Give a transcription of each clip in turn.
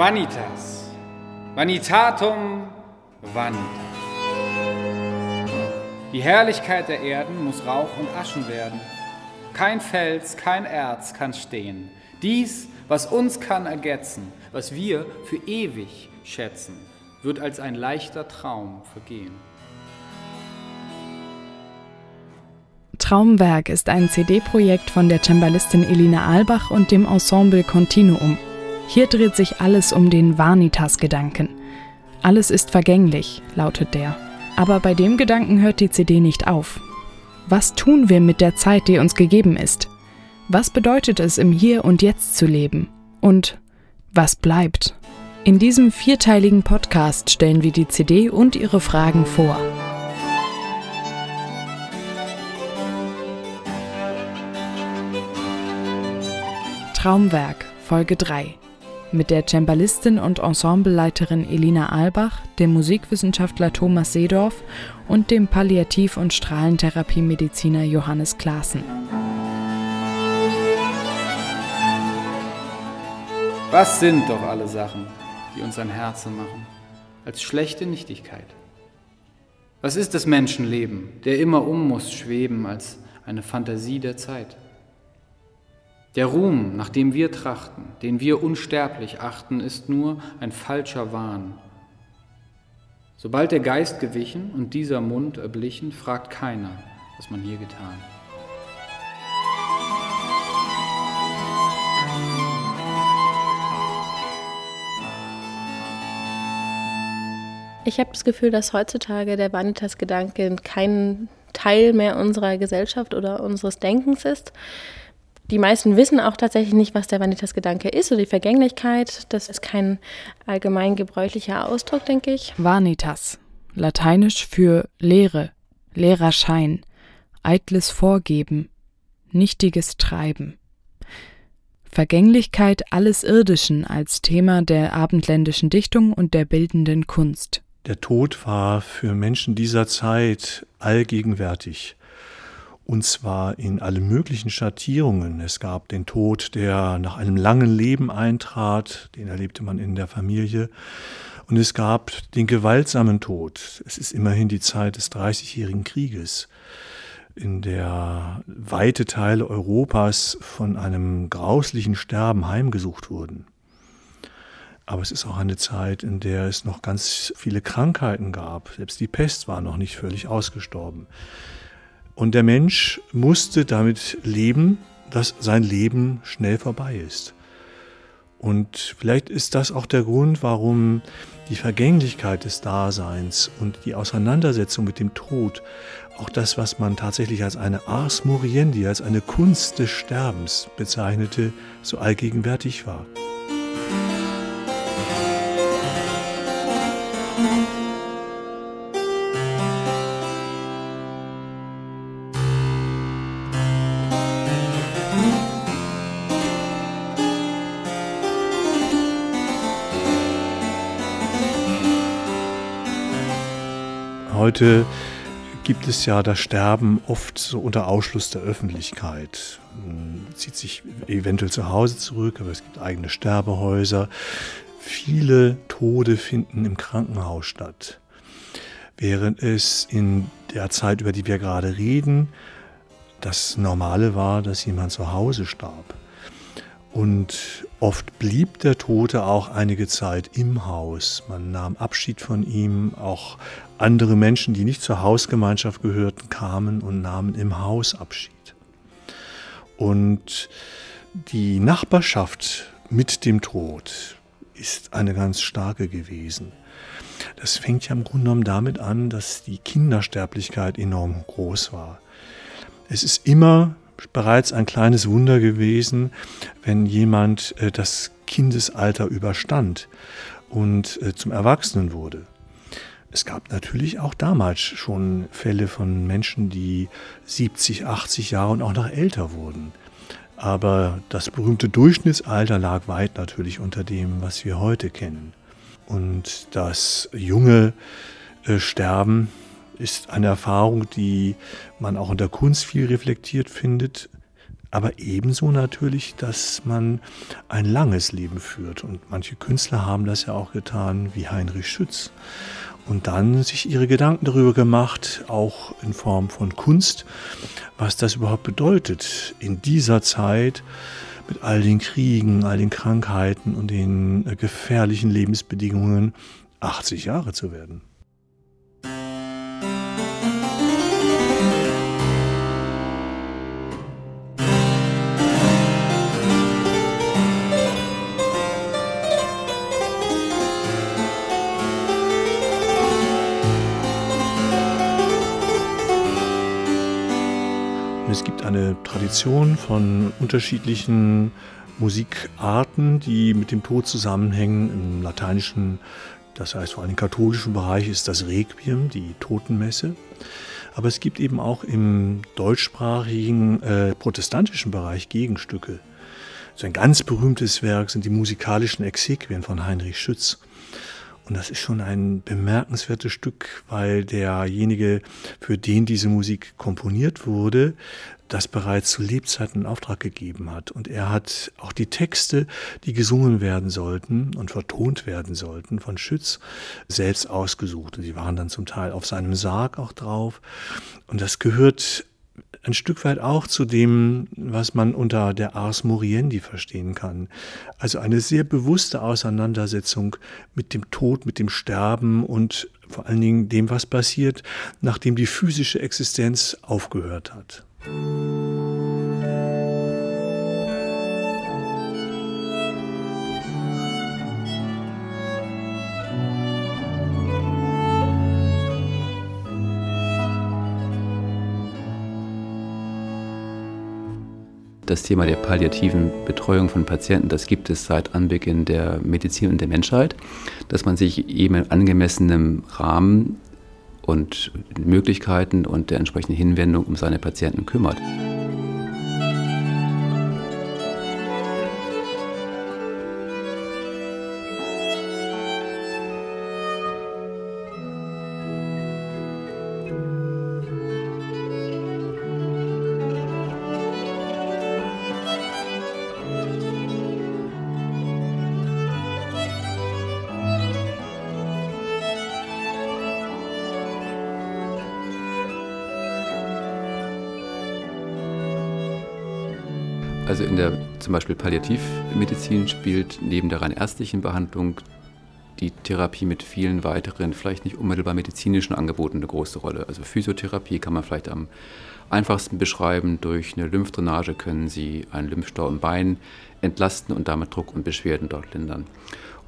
Vanitas. Vanitatum vanitas. Die Herrlichkeit der Erden muss Rauch und Aschen werden. Kein Fels, kein Erz kann stehen. Dies, was uns kann ergetzen, was wir für ewig schätzen, wird als ein leichter Traum vergehen. Traumwerk ist ein CD-Projekt von der Cembalistin Elina Albach und dem Ensemble Continuum. Hier dreht sich alles um den Vanitas-Gedanken. Alles ist vergänglich, lautet der. Aber bei dem Gedanken hört die CD nicht auf. Was tun wir mit der Zeit, die uns gegeben ist? Was bedeutet es, im Hier und Jetzt zu leben? Und was bleibt? In diesem vierteiligen Podcast stellen wir die CD und ihre Fragen vor. Traumwerk, Folge 3 mit der Cembalistin und Ensembleleiterin Elina Albach, dem Musikwissenschaftler Thomas Seedorf und dem Palliativ- und Strahlentherapiemediziner Johannes Klaassen. Was sind doch alle Sachen, die uns ein Herzen machen, als schlechte Nichtigkeit? Was ist das Menschenleben, der immer um muss schweben als eine Fantasie der Zeit? Der Ruhm, nach dem wir trachten, den wir unsterblich achten, ist nur ein falscher Wahn. Sobald der Geist gewichen und dieser Mund erblichen, fragt keiner, was man hier getan. Ich habe das Gefühl, dass heutzutage der Vanitas-Gedanke kein Teil mehr unserer Gesellschaft oder unseres Denkens ist. Die meisten wissen auch tatsächlich nicht, was der Vanitas-Gedanke ist oder die Vergänglichkeit. Das ist kein allgemein gebräuchlicher Ausdruck, denke ich. Vanitas, lateinisch für Lehre, leerer Schein, eitles Vorgeben, nichtiges Treiben. Vergänglichkeit alles Irdischen als Thema der abendländischen Dichtung und der bildenden Kunst. Der Tod war für Menschen dieser Zeit allgegenwärtig und zwar in alle möglichen Schattierungen. Es gab den Tod, der nach einem langen Leben eintrat, den erlebte man in der Familie. Und es gab den gewaltsamen Tod. Es ist immerhin die Zeit des Dreißigjährigen Krieges, in der weite Teile Europas von einem grauslichen Sterben heimgesucht wurden. Aber es ist auch eine Zeit, in der es noch ganz viele Krankheiten gab. Selbst die Pest war noch nicht völlig ausgestorben. Und der Mensch musste damit leben, dass sein Leben schnell vorbei ist. Und vielleicht ist das auch der Grund, warum die Vergänglichkeit des Daseins und die Auseinandersetzung mit dem Tod, auch das, was man tatsächlich als eine Ars Moriendi, als eine Kunst des Sterbens bezeichnete, so allgegenwärtig war. Heute gibt es ja das Sterben oft so unter Ausschluss der Öffentlichkeit. Man zieht sich eventuell zu Hause zurück, aber es gibt eigene Sterbehäuser. Viele Tode finden im Krankenhaus statt. Während es in der Zeit, über die wir gerade reden, das Normale war, dass jemand zu Hause starb. Und oft blieb der Tote auch einige Zeit im Haus. Man nahm Abschied von ihm. Auch andere Menschen, die nicht zur Hausgemeinschaft gehörten, kamen und nahmen im Haus Abschied. Und die Nachbarschaft mit dem Tod ist eine ganz starke gewesen. Das fängt ja im Grunde genommen damit an, dass die Kindersterblichkeit enorm groß war. Es ist immer bereits ein kleines Wunder gewesen, wenn jemand äh, das Kindesalter überstand und äh, zum Erwachsenen wurde. Es gab natürlich auch damals schon Fälle von Menschen, die 70, 80 Jahre und auch noch älter wurden. Aber das berühmte Durchschnittsalter lag weit natürlich unter dem, was wir heute kennen. Und das junge äh, Sterben ist eine Erfahrung, die man auch in der Kunst viel reflektiert findet. aber ebenso natürlich, dass man ein langes Leben führt. Und manche Künstler haben das ja auch getan, wie Heinrich Schütz. Und dann sich ihre Gedanken darüber gemacht, auch in Form von Kunst, was das überhaupt bedeutet, in dieser Zeit mit all den Kriegen, all den Krankheiten und den äh, gefährlichen Lebensbedingungen 80 Jahre zu werden. Es gibt eine Tradition von unterschiedlichen Musikarten, die mit dem Tod zusammenhängen. Im lateinischen, das heißt vor allem im katholischen Bereich, ist das Requiem, die Totenmesse. Aber es gibt eben auch im deutschsprachigen äh, protestantischen Bereich Gegenstücke. So ein ganz berühmtes Werk sind die musikalischen Exequien von Heinrich Schütz. Und das ist schon ein bemerkenswertes Stück, weil derjenige, für den diese Musik komponiert wurde, das bereits zu Lebzeiten in Auftrag gegeben hat. Und er hat auch die Texte, die gesungen werden sollten und vertont werden sollten von Schütz, selbst ausgesucht. Und sie waren dann zum Teil auf seinem Sarg auch drauf. Und das gehört ein Stück weit auch zu dem, was man unter der Ars Moriendi verstehen kann. Also eine sehr bewusste Auseinandersetzung mit dem Tod, mit dem Sterben und vor allen Dingen dem, was passiert, nachdem die physische Existenz aufgehört hat. Das Thema der palliativen Betreuung von Patienten, das gibt es seit Anbeginn der Medizin und der Menschheit, dass man sich eben in angemessenem Rahmen und Möglichkeiten und der entsprechenden Hinwendung um seine Patienten kümmert. Also in der zum Beispiel Palliativmedizin spielt neben der rein ärztlichen Behandlung die Therapie mit vielen weiteren, vielleicht nicht unmittelbar medizinischen Angeboten eine große Rolle. Also Physiotherapie kann man vielleicht am einfachsten beschreiben. Durch eine Lymphdrainage können Sie einen Lymphstau im Bein entlasten und damit Druck und Beschwerden dort lindern.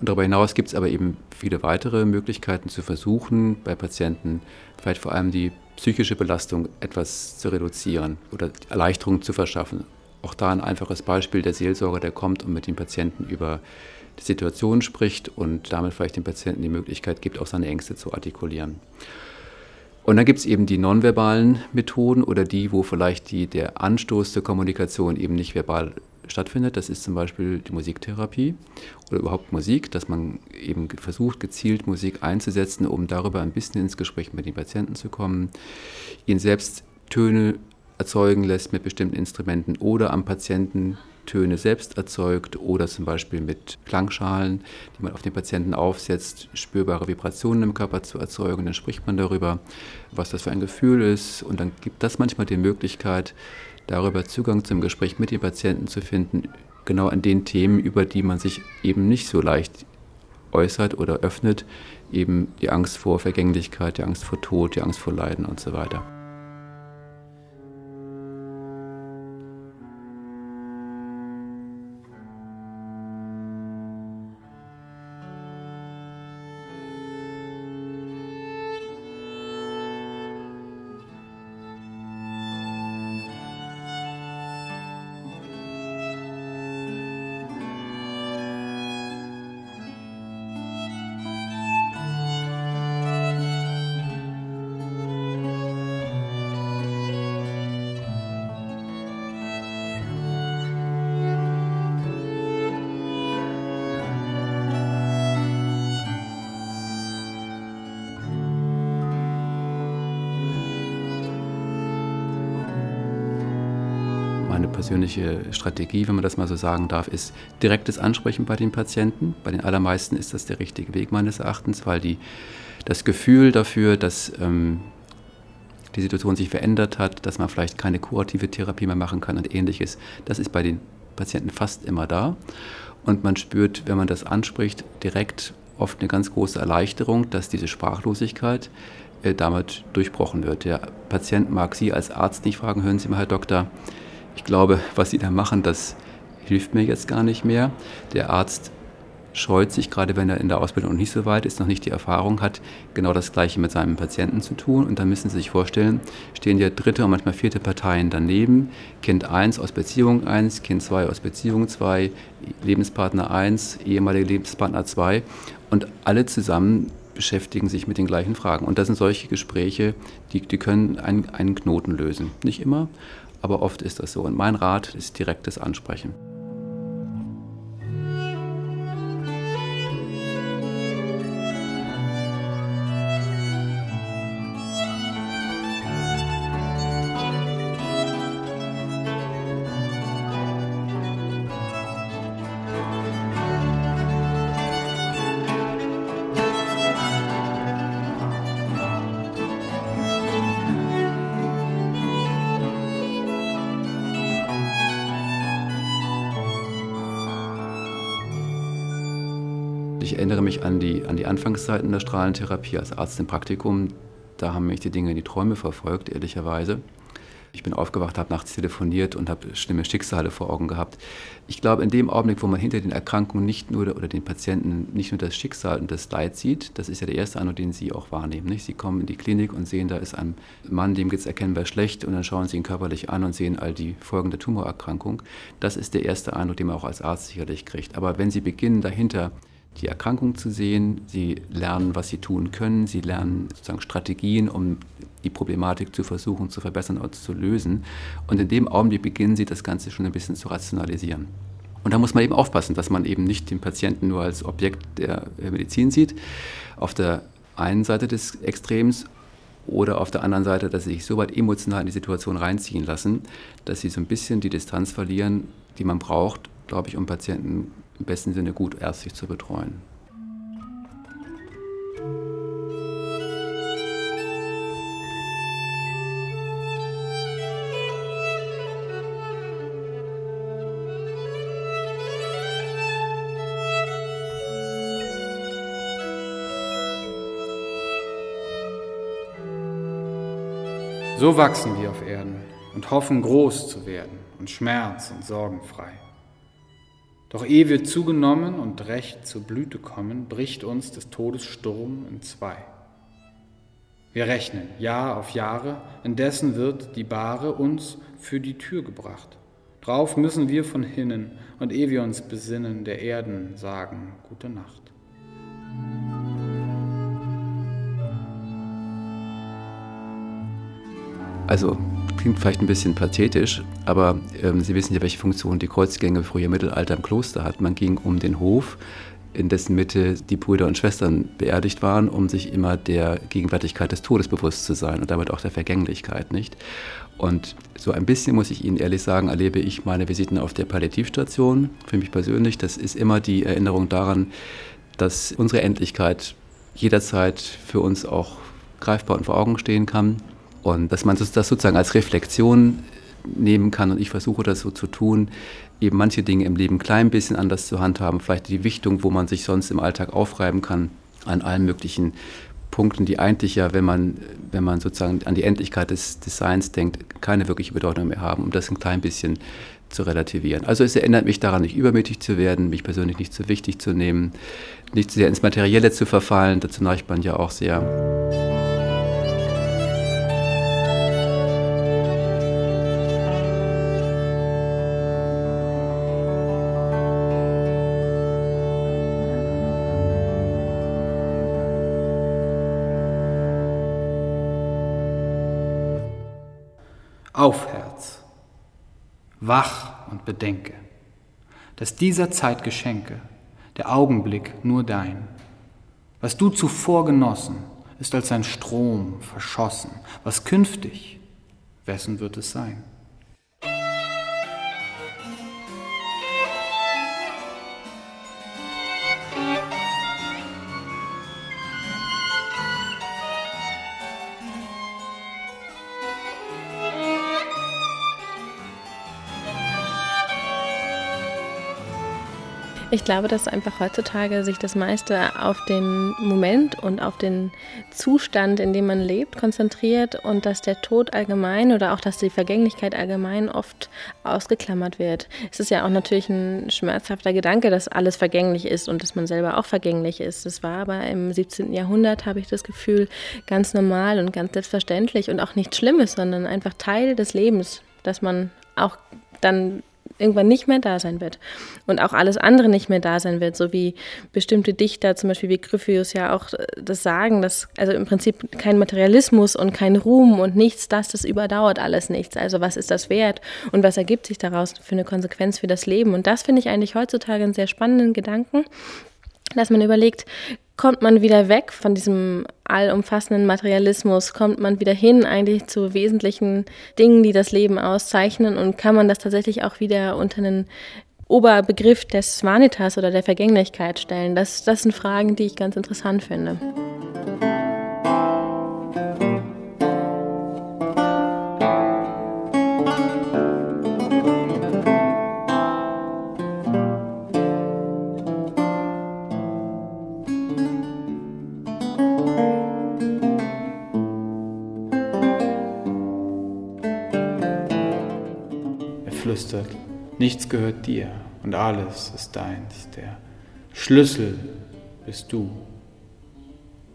Und darüber hinaus gibt es aber eben viele weitere Möglichkeiten zu versuchen, bei Patienten vielleicht vor allem die psychische Belastung etwas zu reduzieren oder Erleichterung zu verschaffen. Auch da ein einfaches Beispiel, der Seelsorger, der kommt und mit dem Patienten über die Situation spricht und damit vielleicht dem Patienten die Möglichkeit gibt, auch seine Ängste zu artikulieren. Und dann gibt es eben die nonverbalen Methoden oder die, wo vielleicht die, der Anstoß zur Kommunikation eben nicht verbal stattfindet. Das ist zum Beispiel die Musiktherapie oder überhaupt Musik, dass man eben versucht, gezielt Musik einzusetzen, um darüber ein bisschen ins Gespräch mit den Patienten zu kommen, ihn selbst Töne erzeugen lässt mit bestimmten Instrumenten oder am Patienten Töne selbst erzeugt oder zum Beispiel mit Klangschalen, die man auf den Patienten aufsetzt, spürbare Vibrationen im Körper zu erzeugen. Dann spricht man darüber, was das für ein Gefühl ist und dann gibt das manchmal die Möglichkeit, darüber Zugang zum Gespräch mit den Patienten zu finden, genau an den Themen, über die man sich eben nicht so leicht äußert oder öffnet, eben die Angst vor Vergänglichkeit, die Angst vor Tod, die Angst vor Leiden und so weiter. Persönliche Strategie, wenn man das mal so sagen darf, ist direktes Ansprechen bei den Patienten. Bei den allermeisten ist das der richtige Weg meines Erachtens, weil die, das Gefühl dafür, dass ähm, die Situation sich verändert hat, dass man vielleicht keine kurative Therapie mehr machen kann und ähnliches, das ist bei den Patienten fast immer da. Und man spürt, wenn man das anspricht, direkt oft eine ganz große Erleichterung, dass diese Sprachlosigkeit äh, damit durchbrochen wird. Der Patient mag Sie als Arzt nicht fragen, hören Sie mal, Herr Doktor, ich glaube, was Sie da machen, das hilft mir jetzt gar nicht mehr. Der Arzt scheut sich, gerade wenn er in der Ausbildung noch nicht so weit ist, noch nicht die Erfahrung hat, genau das Gleiche mit seinem Patienten zu tun. Und dann müssen Sie sich vorstellen, stehen ja dritte und manchmal vierte Parteien daneben. Kind 1 aus Beziehung 1, Kind 2 aus Beziehung 2, Lebenspartner 1, ehemaliger Lebenspartner 2. Und alle zusammen beschäftigen sich mit den gleichen Fragen. Und das sind solche Gespräche, die, die können einen, einen Knoten lösen. Nicht immer, aber oft ist das so. Und mein Rat ist direktes Ansprechen. Ich erinnere mich an die, an die Anfangszeiten der Strahlentherapie als Arzt im Praktikum. Da haben mich die Dinge in die Träume verfolgt, ehrlicherweise. Ich bin aufgewacht, habe nachts telefoniert und habe schlimme Schicksale vor Augen gehabt. Ich glaube, in dem Augenblick, wo man hinter den Erkrankungen nicht nur oder den Patienten nicht nur das Schicksal und das Leid sieht, das ist ja der erste Eindruck, den Sie auch wahrnehmen. Nicht? Sie kommen in die Klinik und sehen, da ist ein Mann, dem geht es erkennbar schlecht und dann schauen Sie ihn körperlich an und sehen all die Folgen der Tumorerkrankung. Das ist der erste Eindruck, den man auch als Arzt sicherlich kriegt. Aber wenn Sie beginnen, dahinter die Erkrankung zu sehen, sie lernen, was sie tun können, sie lernen sozusagen Strategien, um die Problematik zu versuchen zu verbessern oder zu lösen. Und in dem Augenblick beginnen sie das Ganze schon ein bisschen zu rationalisieren. Und da muss man eben aufpassen, dass man eben nicht den Patienten nur als Objekt der Medizin sieht, auf der einen Seite des Extrems oder auf der anderen Seite, dass sie sich so weit emotional in die Situation reinziehen lassen, dass sie so ein bisschen die Distanz verlieren, die man braucht, glaube ich, um Patienten im besten Sinne gut ärztlich zu betreuen. So wachsen wir auf Erden und hoffen groß zu werden und schmerz- und sorgenfrei. Doch ehe wir zugenommen und recht zur Blüte kommen, bricht uns des Todes Sturm in zwei. Wir rechnen Jahr auf Jahre, indessen wird die Bahre uns für die Tür gebracht. Drauf müssen wir von hinnen und ehe wir uns besinnen, der Erden sagen Gute Nacht. Also klingt vielleicht ein bisschen pathetisch, aber ähm, Sie wissen ja, welche Funktion die Kreuzgänge früher im Mittelalter im Kloster hat. Man ging um den Hof, in dessen Mitte die Brüder und Schwestern beerdigt waren, um sich immer der Gegenwärtigkeit des Todes bewusst zu sein und damit auch der Vergänglichkeit, nicht? Und so ein bisschen, muss ich Ihnen ehrlich sagen, erlebe ich meine Visiten auf der Palliativstation für mich persönlich. Das ist immer die Erinnerung daran, dass unsere Endlichkeit jederzeit für uns auch greifbar und vor Augen stehen kann und dass man das sozusagen als Reflexion nehmen kann und ich versuche das so zu tun, eben manche Dinge im Leben klein bisschen anders zu handhaben, vielleicht die Wichtung, wo man sich sonst im Alltag aufreiben kann, an allen möglichen Punkten, die eigentlich ja, wenn man, wenn man sozusagen an die Endlichkeit des Designs denkt, keine wirkliche Bedeutung mehr haben, um das ein klein bisschen zu relativieren. Also es erinnert mich daran, nicht übermütig zu werden, mich persönlich nicht zu wichtig zu nehmen, nicht sehr ins Materielle zu verfallen, dazu neigt man ja auch sehr. Auf, Herz, wach und bedenke, dass dieser Zeit Geschenke, der Augenblick nur dein, was du zuvor genossen, ist als ein Strom verschossen, was künftig, wessen wird es sein? Ich glaube, dass einfach heutzutage sich das meiste auf den Moment und auf den Zustand, in dem man lebt, konzentriert und dass der Tod allgemein oder auch dass die Vergänglichkeit allgemein oft ausgeklammert wird. Es ist ja auch natürlich ein schmerzhafter Gedanke, dass alles vergänglich ist und dass man selber auch vergänglich ist. Das war aber im 17. Jahrhundert, habe ich das Gefühl, ganz normal und ganz selbstverständlich und auch nichts Schlimmes, sondern einfach Teil des Lebens, dass man auch dann irgendwann nicht mehr da sein wird und auch alles andere nicht mehr da sein wird, so wie bestimmte Dichter, zum Beispiel wie Gryphius ja auch äh, das sagen, dass also im Prinzip kein Materialismus und kein Ruhm und nichts, das, das überdauert alles nichts. Also was ist das wert und was ergibt sich daraus für eine Konsequenz für das Leben? Und das finde ich eigentlich heutzutage einen sehr spannenden Gedanken, dass man überlegt, kommt man wieder weg von diesem allumfassenden Materialismus, kommt man wieder hin eigentlich zu wesentlichen Dingen, die das Leben auszeichnen und kann man das tatsächlich auch wieder unter einen Oberbegriff des Vanitas oder der Vergänglichkeit stellen. Das, das sind Fragen, die ich ganz interessant finde. Flüstert, nichts gehört dir und alles ist deins. Der Schlüssel bist du,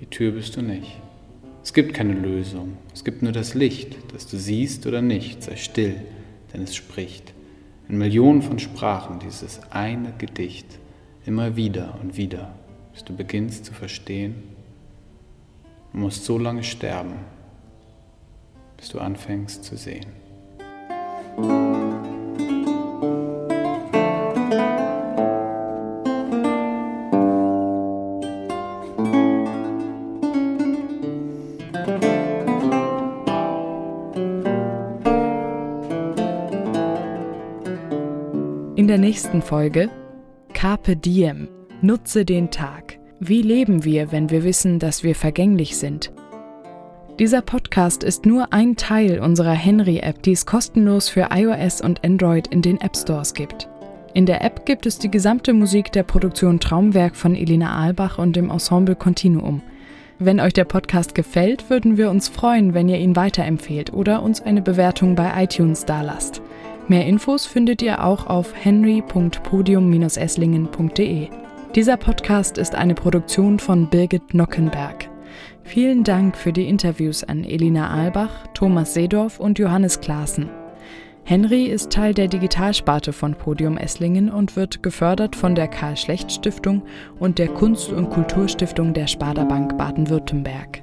die Tür bist du nicht. Es gibt keine Lösung, es gibt nur das Licht, das du siehst oder nicht. Sei still, denn es spricht. In Millionen von Sprachen dieses eine Gedicht, immer wieder und wieder, bis du beginnst zu verstehen. Du musst so lange sterben, bis du anfängst zu sehen. Der nächsten Folge Carpe Diem. Nutze den Tag. Wie leben wir, wenn wir wissen, dass wir vergänglich sind? Dieser Podcast ist nur ein Teil unserer Henry-App, die es kostenlos für iOS und Android in den App Stores gibt. In der App gibt es die gesamte Musik der Produktion Traumwerk von Elina Albach und dem Ensemble Continuum. Wenn euch der Podcast gefällt, würden wir uns freuen, wenn ihr ihn weiterempfehlt oder uns eine Bewertung bei iTunes dalasst. Mehr Infos findet ihr auch auf henry.podium-esslingen.de. Dieser Podcast ist eine Produktion von Birgit Nockenberg. Vielen Dank für die Interviews an Elina Albach, Thomas Seedorf und Johannes Klaassen. Henry ist Teil der Digitalsparte von Podium Esslingen und wird gefördert von der Karl Schlecht Stiftung und der Kunst- und Kulturstiftung der Sparda Bank Baden-Württemberg.